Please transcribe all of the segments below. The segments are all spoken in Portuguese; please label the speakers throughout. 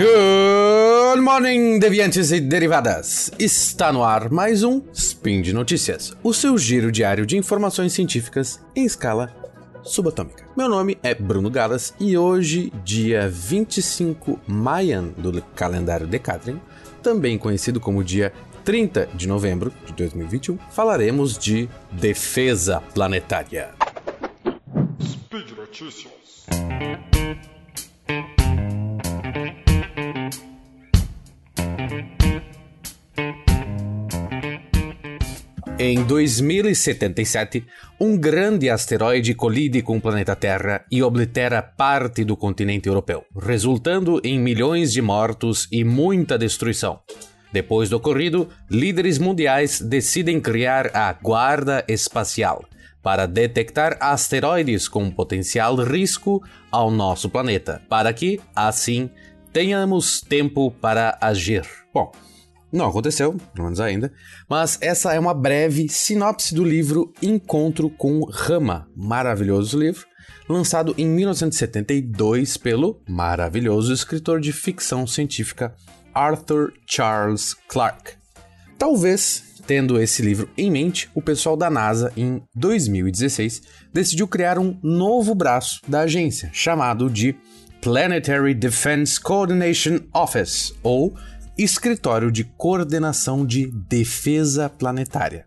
Speaker 1: Good morning, deviantes e derivadas! Está no ar mais um Spin de Notícias, o seu giro diário de informações científicas em escala subatômica. Meu nome é Bruno Galas e hoje, dia 25 Mayan do calendário Decatrian, também conhecido como dia 30 de novembro de 2021, falaremos de defesa planetária. Speed Notícias. Em 2077, um grande asteroide colide com o planeta Terra e oblitera parte do continente europeu, resultando em milhões de mortos e muita destruição. Depois do ocorrido, líderes mundiais decidem criar a Guarda Espacial para detectar asteroides com potencial risco ao nosso planeta, para que, assim, tenhamos tempo para agir. Bom, não aconteceu, pelo menos ainda, mas essa é uma breve sinopse do livro Encontro com Rama, maravilhoso livro, lançado em 1972 pelo maravilhoso escritor de ficção científica Arthur Charles Clarke. Talvez, tendo esse livro em mente, o pessoal da NASA, em 2016, decidiu criar um novo braço da agência, chamado de Planetary Defense Coordination Office, ou Escritório de Coordenação de Defesa Planetária.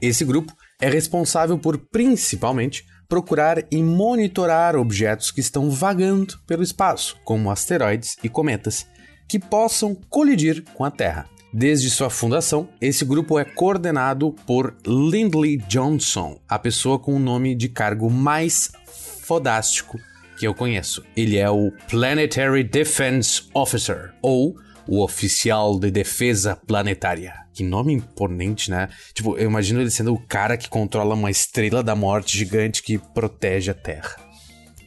Speaker 1: Esse grupo é responsável por, principalmente, procurar e monitorar objetos que estão vagando pelo espaço, como asteroides e cometas, que possam colidir com a Terra. Desde sua fundação, esse grupo é coordenado por Lindley Johnson, a pessoa com o nome de cargo mais fodástico que eu conheço. Ele é o Planetary Defense Officer, ou o oficial de defesa planetária. Que nome imponente, né? Tipo, eu imagino ele sendo o cara que controla uma estrela da morte gigante que protege a Terra.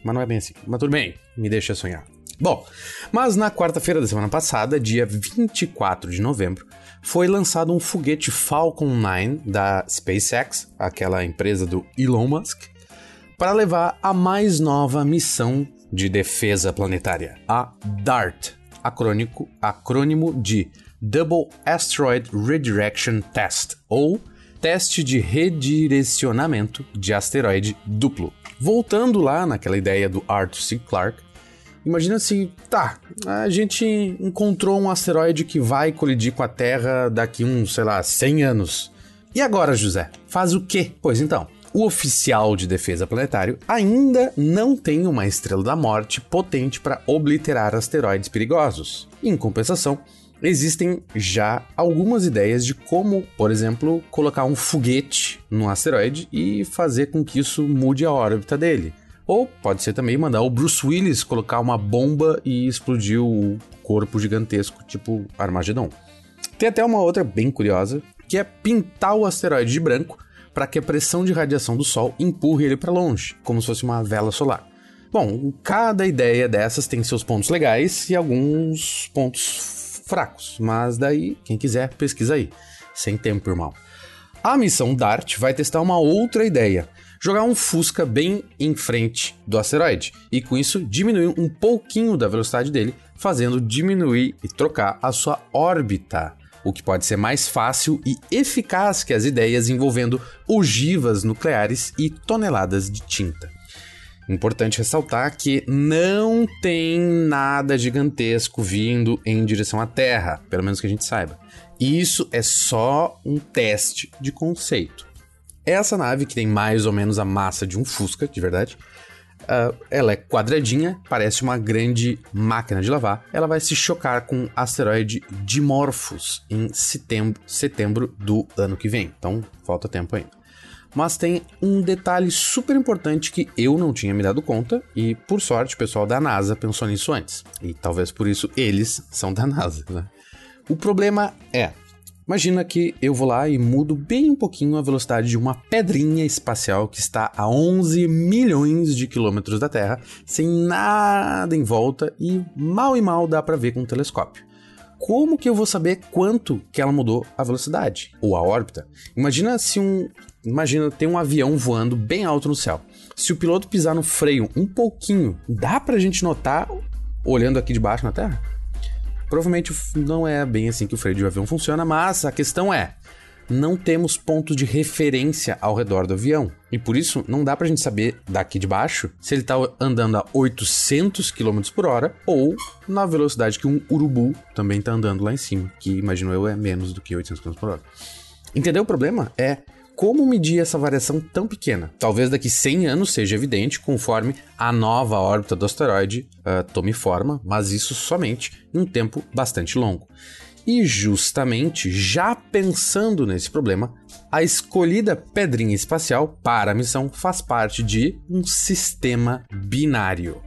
Speaker 1: Mas não é bem assim. Mas tudo bem, me deixa sonhar. Bom, mas na quarta-feira da semana passada, dia 24 de novembro, foi lançado um foguete Falcon 9 da SpaceX, aquela empresa do Elon Musk, para levar a mais nova missão de defesa planetária, a DART, acrônico, acrônimo de Double Asteroid Redirection Test, ou Teste de Redirecionamento de Asteroide Duplo. Voltando lá naquela ideia do Arthur C. Clarke, imagina se, tá, a gente encontrou um asteroide que vai colidir com a Terra daqui uns, sei lá, 100 anos. E agora, José? Faz o quê? Pois então, o oficial de defesa planetário ainda não tem uma estrela da morte potente para obliterar asteroides perigosos. Em compensação, existem já algumas ideias de como, por exemplo, colocar um foguete no asteroide e fazer com que isso mude a órbita dele. Ou pode ser também mandar o Bruce Willis colocar uma bomba e explodir o corpo gigantesco, tipo Armagedon. Tem até uma outra bem curiosa, que é pintar o asteroide de branco para que a pressão de radiação do Sol empurre ele para longe, como se fosse uma vela solar. Bom, cada ideia dessas tem seus pontos legais e alguns pontos fracos, mas daí, quem quiser, pesquisa aí. Sem tempo, irmão. A missão DART vai testar uma outra ideia: jogar um Fusca bem em frente do asteroide e com isso diminuir um pouquinho da velocidade dele, fazendo diminuir e trocar a sua órbita o que pode ser mais fácil e eficaz que as ideias envolvendo ogivas nucleares e toneladas de tinta. Importante ressaltar que não tem nada gigantesco vindo em direção à Terra, pelo menos que a gente saiba. Isso é só um teste de conceito. Essa nave, que tem mais ou menos a massa de um Fusca, de verdade, Uh, ela é quadradinha, parece uma grande máquina de lavar. Ela vai se chocar com o asteroide Dimorphos em setembro, setembro do ano que vem. Então, falta tempo ainda. Mas tem um detalhe super importante que eu não tinha me dado conta, e por sorte o pessoal da NASA pensou nisso antes. E talvez por isso eles são da NASA, né? O problema é, Imagina que eu vou lá e mudo bem um pouquinho a velocidade de uma pedrinha espacial que está a 11 milhões de quilômetros da Terra, sem nada em volta e mal e mal dá para ver com um telescópio. Como que eu vou saber quanto que ela mudou a velocidade ou a órbita? Imagina se um, imagina tem um avião voando bem alto no céu. Se o piloto pisar no freio um pouquinho, dá pra gente notar olhando aqui de baixo na Terra? Provavelmente não é bem assim que o freio de avião funciona, mas a questão é: não temos pontos de referência ao redor do avião. E por isso não dá pra gente saber daqui de baixo se ele tá andando a 800 km por hora ou na velocidade que um urubu também tá andando lá em cima, que imagino eu é menos do que 800 km por hora. Entendeu o problema? É como medir essa variação tão pequena? Talvez daqui 100 anos seja evidente conforme a nova órbita do asteroide uh, tome forma, mas isso somente em um tempo bastante longo. E justamente já pensando nesse problema, a escolhida pedrinha espacial para a missão faz parte de um sistema binário,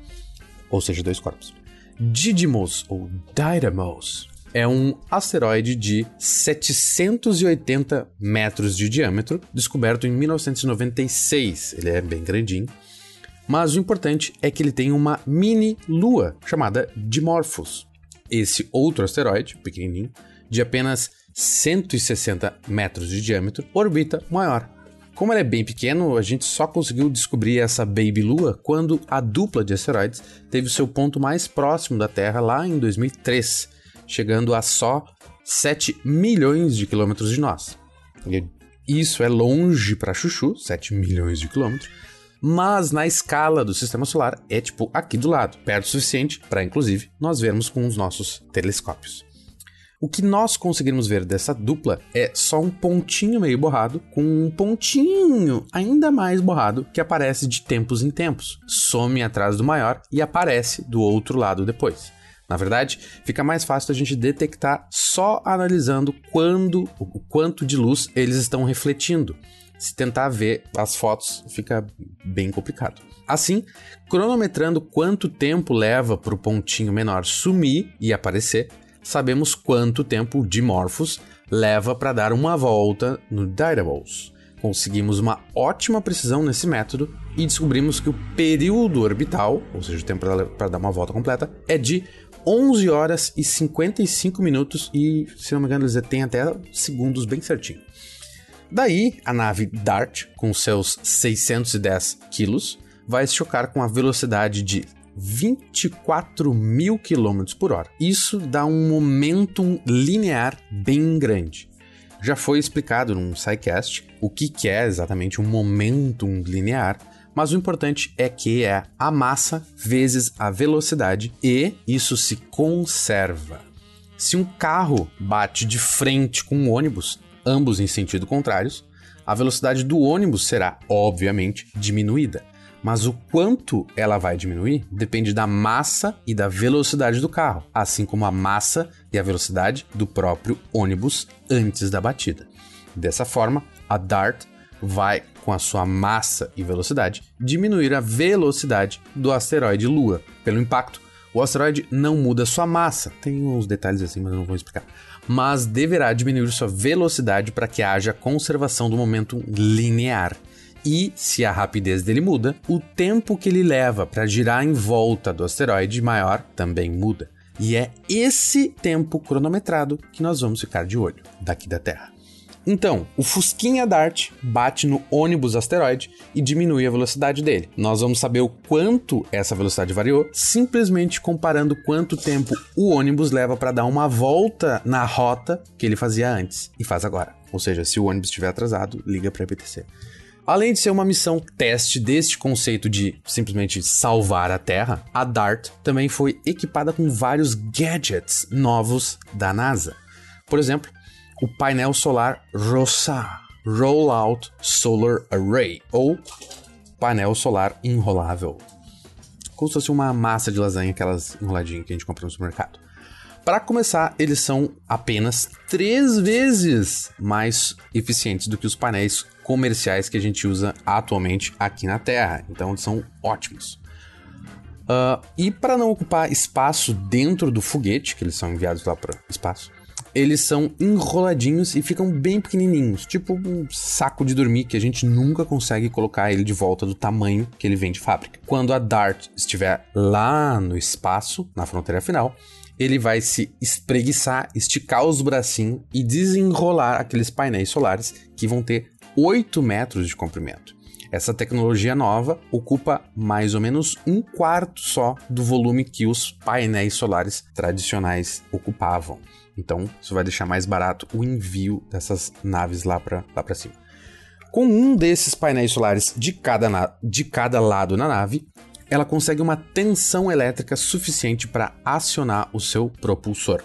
Speaker 1: ou seja, dois corpos. Didymos ou Didymos é um asteroide de 780 metros de diâmetro, descoberto em 1996. Ele é bem grandinho. Mas o importante é que ele tem uma mini lua chamada Dimorphos. Esse outro asteroide, pequenininho, de apenas 160 metros de diâmetro, orbita maior. Como ele é bem pequeno, a gente só conseguiu descobrir essa Baby Lua quando a dupla de asteroides teve seu ponto mais próximo da Terra lá em 2003, chegando a só 7 milhões de quilômetros de nós. E isso é longe para Chuchu, 7 milhões de quilômetros, mas na escala do sistema solar é tipo aqui do lado, perto o suficiente para inclusive nós vermos com os nossos telescópios. O que nós conseguimos ver dessa dupla é só um pontinho meio borrado, com um pontinho ainda mais borrado que aparece de tempos em tempos, some atrás do maior e aparece do outro lado depois. Na verdade, fica mais fácil a gente detectar só analisando quando, o quanto de luz eles estão refletindo. Se tentar ver as fotos, fica bem complicado. Assim, cronometrando quanto tempo leva para o pontinho menor sumir e aparecer, sabemos quanto tempo o Dimorphos leva para dar uma volta no Didymos. Conseguimos uma ótima precisão nesse método e descobrimos que o período orbital, ou seja, o tempo para dar uma volta completa, é de 11 horas e 55 minutos e, se não me engano, eles têm até segundos bem certinho. Daí, a nave DART, com seus 610 quilos, vai se chocar com a velocidade de 24 mil quilômetros por hora. Isso dá um momentum linear bem grande. Já foi explicado num SciCast o que é exatamente um momentum linear, mas o importante é que é a massa vezes a velocidade e isso se conserva. Se um carro bate de frente com um ônibus, ambos em sentido contrários, a velocidade do ônibus será, obviamente, diminuída. Mas o quanto ela vai diminuir depende da massa e da velocidade do carro, assim como a massa e a velocidade do próprio ônibus antes da batida. Dessa forma, a DART vai, com a sua massa e velocidade, diminuir a velocidade do asteroide Lua. Pelo impacto, o asteroide não muda sua massa. Tem uns detalhes assim, mas eu não vou explicar. Mas deverá diminuir sua velocidade para que haja conservação do momento linear. E, se a rapidez dele muda, o tempo que ele leva para girar em volta do asteroide maior também muda. E é esse tempo cronometrado que nós vamos ficar de olho daqui da Terra. Então, o Fusquinha Dart bate no ônibus asteroide e diminui a velocidade dele. Nós vamos saber o quanto essa velocidade variou simplesmente comparando quanto tempo o ônibus leva para dar uma volta na rota que ele fazia antes e faz agora. Ou seja, se o ônibus estiver atrasado, liga para a EPTC. Além de ser uma missão teste deste conceito de simplesmente salvar a Terra, a DART também foi equipada com vários gadgets novos da NASA. Por exemplo, o painel solar ROSA, Rollout Solar Array, ou painel solar enrolável. Como se fosse uma massa de lasanha, aquelas enroladinhas que a gente compra no supermercado. Para começar, eles são apenas três vezes mais eficientes do que os painéis comerciais que a gente usa atualmente aqui na Terra. Então, são ótimos. Uh, e para não ocupar espaço dentro do foguete, que eles são enviados lá para o espaço, eles são enroladinhos e ficam bem pequenininhos, tipo um saco de dormir que a gente nunca consegue colocar ele de volta do tamanho que ele vem de fábrica. Quando a Dart estiver lá no espaço, na fronteira final, ele vai se espreguiçar, esticar os bracinhos e desenrolar aqueles painéis solares que vão ter 8 metros de comprimento. Essa tecnologia nova ocupa mais ou menos um quarto só do volume que os painéis solares tradicionais ocupavam. Então, isso vai deixar mais barato o envio dessas naves lá para lá cima. Com um desses painéis solares de cada, de cada lado na nave, ela consegue uma tensão elétrica suficiente para acionar o seu propulsor,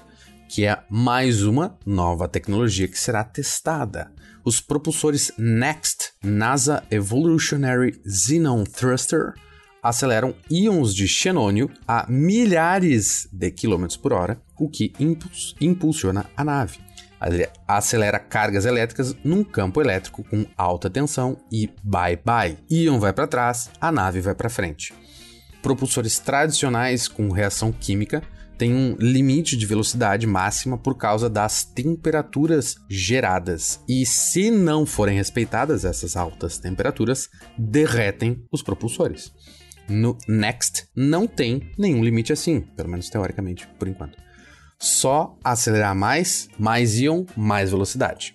Speaker 1: que é mais uma nova tecnologia que será testada. Os propulsores NEXT NASA Evolutionary Xenon Thruster aceleram íons de xenônio a milhares de quilômetros por hora, o que impuls impulsiona a nave. Ele acelera cargas elétricas num campo elétrico com alta tensão e bye bye. Íon vai para trás, a nave vai para frente propulsores tradicionais com reação química têm um limite de velocidade máxima por causa das temperaturas geradas. E se não forem respeitadas essas altas temperaturas, derretem os propulsores. No Next não tem nenhum limite assim, pelo menos teoricamente, por enquanto. Só acelerar mais, mais íon, mais velocidade.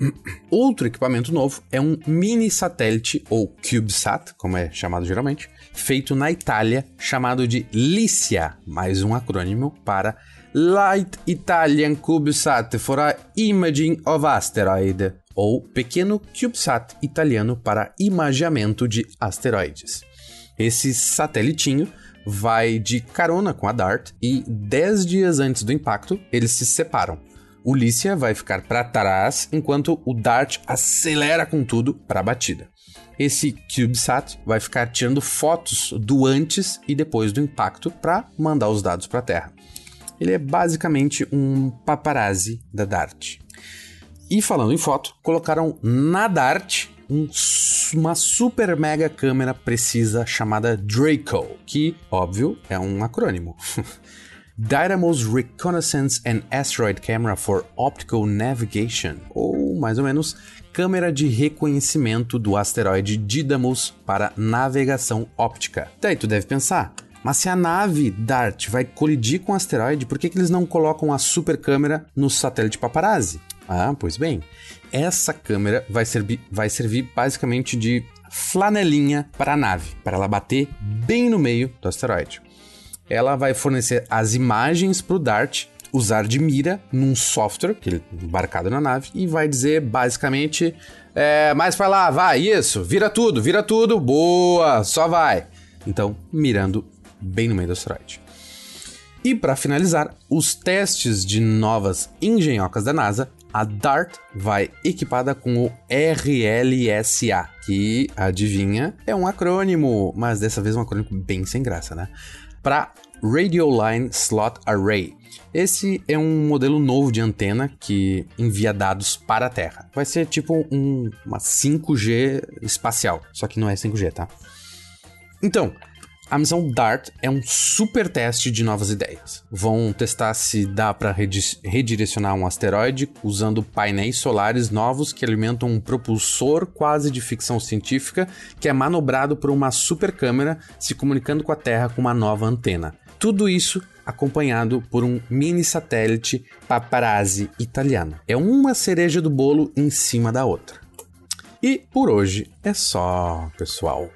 Speaker 1: Outro equipamento novo é um mini satélite, ou CubeSat, como é chamado geralmente, feito na Itália, chamado de LICIA, mais um acrônimo para Light Italian CubeSat for Imaging of Asteroid, ou Pequeno CubeSat italiano para imageamento de asteroides. Esse satelitinho vai de carona com a DART e 10 dias antes do impacto eles se separam. Lícia vai ficar para trás enquanto o Dart acelera com tudo para a batida. Esse CubeSat vai ficar tirando fotos do antes e depois do impacto para mandar os dados para a Terra. Ele é basicamente um paparazzi da Dart. E falando em foto, colocaram na Dart um, uma super mega câmera precisa chamada Draco, que, óbvio, é um acrônimo. Dynamo's Reconnaissance and Asteroid Camera for Optical Navigation, ou mais ou menos câmera de reconhecimento do asteroide Didymos para navegação óptica. Daí tu deve pensar, mas se a nave DART vai colidir com o asteroide, por que, que eles não colocam a super câmera no satélite paparazzi? Ah, pois bem, essa câmera vai servir, vai servir basicamente de flanelinha para a nave, para ela bater bem no meio do asteroide ela vai fornecer as imagens para o Dart usar de mira num software que ele embarcado na nave e vai dizer basicamente é, mais para lá, vai, isso, vira tudo, vira tudo, boa, só vai. Então, mirando bem no meio do asteroide. E para finalizar, os testes de novas engenhocas da NASA, a DART vai equipada com o RLSA, que adivinha é um acrônimo, mas dessa vez um acrônimo bem sem graça, né? para Radio Line Slot Array. Esse é um modelo novo de antena que envia dados para a Terra. Vai ser tipo um, uma 5G espacial, só que não é 5G, tá? Então, a missão DART é um super teste de novas ideias. Vão testar se dá para redirecionar um asteroide usando painéis solares novos que alimentam um propulsor quase de ficção científica que é manobrado por uma super câmera se comunicando com a Terra com uma nova antena. Tudo isso acompanhado por um mini satélite paparazzi italiano. É uma cereja do bolo em cima da outra. E por hoje é só, pessoal.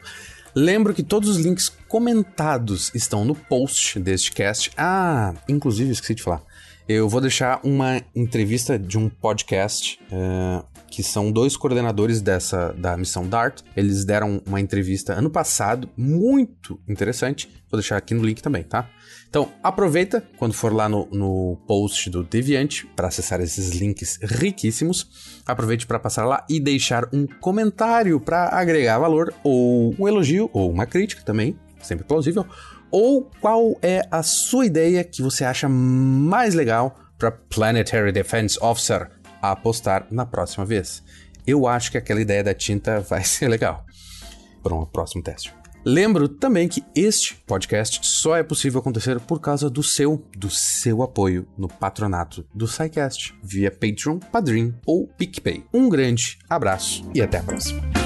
Speaker 1: Lembro que todos os links comentados estão no post deste cast. Ah, inclusive, esqueci de falar. Eu vou deixar uma entrevista de um podcast uh, que são dois coordenadores dessa da missão DART. Eles deram uma entrevista ano passado, muito interessante. Vou deixar aqui no link também, tá? Então, aproveita quando for lá no, no post do Deviante para acessar esses links riquíssimos. Aproveite para passar lá e deixar um comentário para agregar valor, ou um elogio, ou uma crítica também, sempre plausível. Ou qual é a sua ideia que você acha mais legal para Planetary Defense Officer apostar na próxima vez? Eu acho que aquela ideia da tinta vai ser legal para um próximo teste. Lembro também que este podcast só é possível acontecer por causa do seu, do seu apoio no patronato do SciCast, via Patreon, Padrim ou PicPay. Um grande abraço e até a próxima.